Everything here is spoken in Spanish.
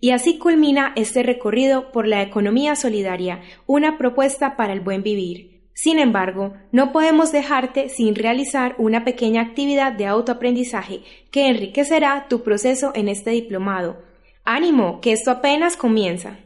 Y así culmina este recorrido por la economía solidaria, una propuesta para el buen vivir. Sin embargo, no podemos dejarte sin realizar una pequeña actividad de autoaprendizaje que enriquecerá tu proceso en este diplomado. Ánimo, que esto apenas comienza.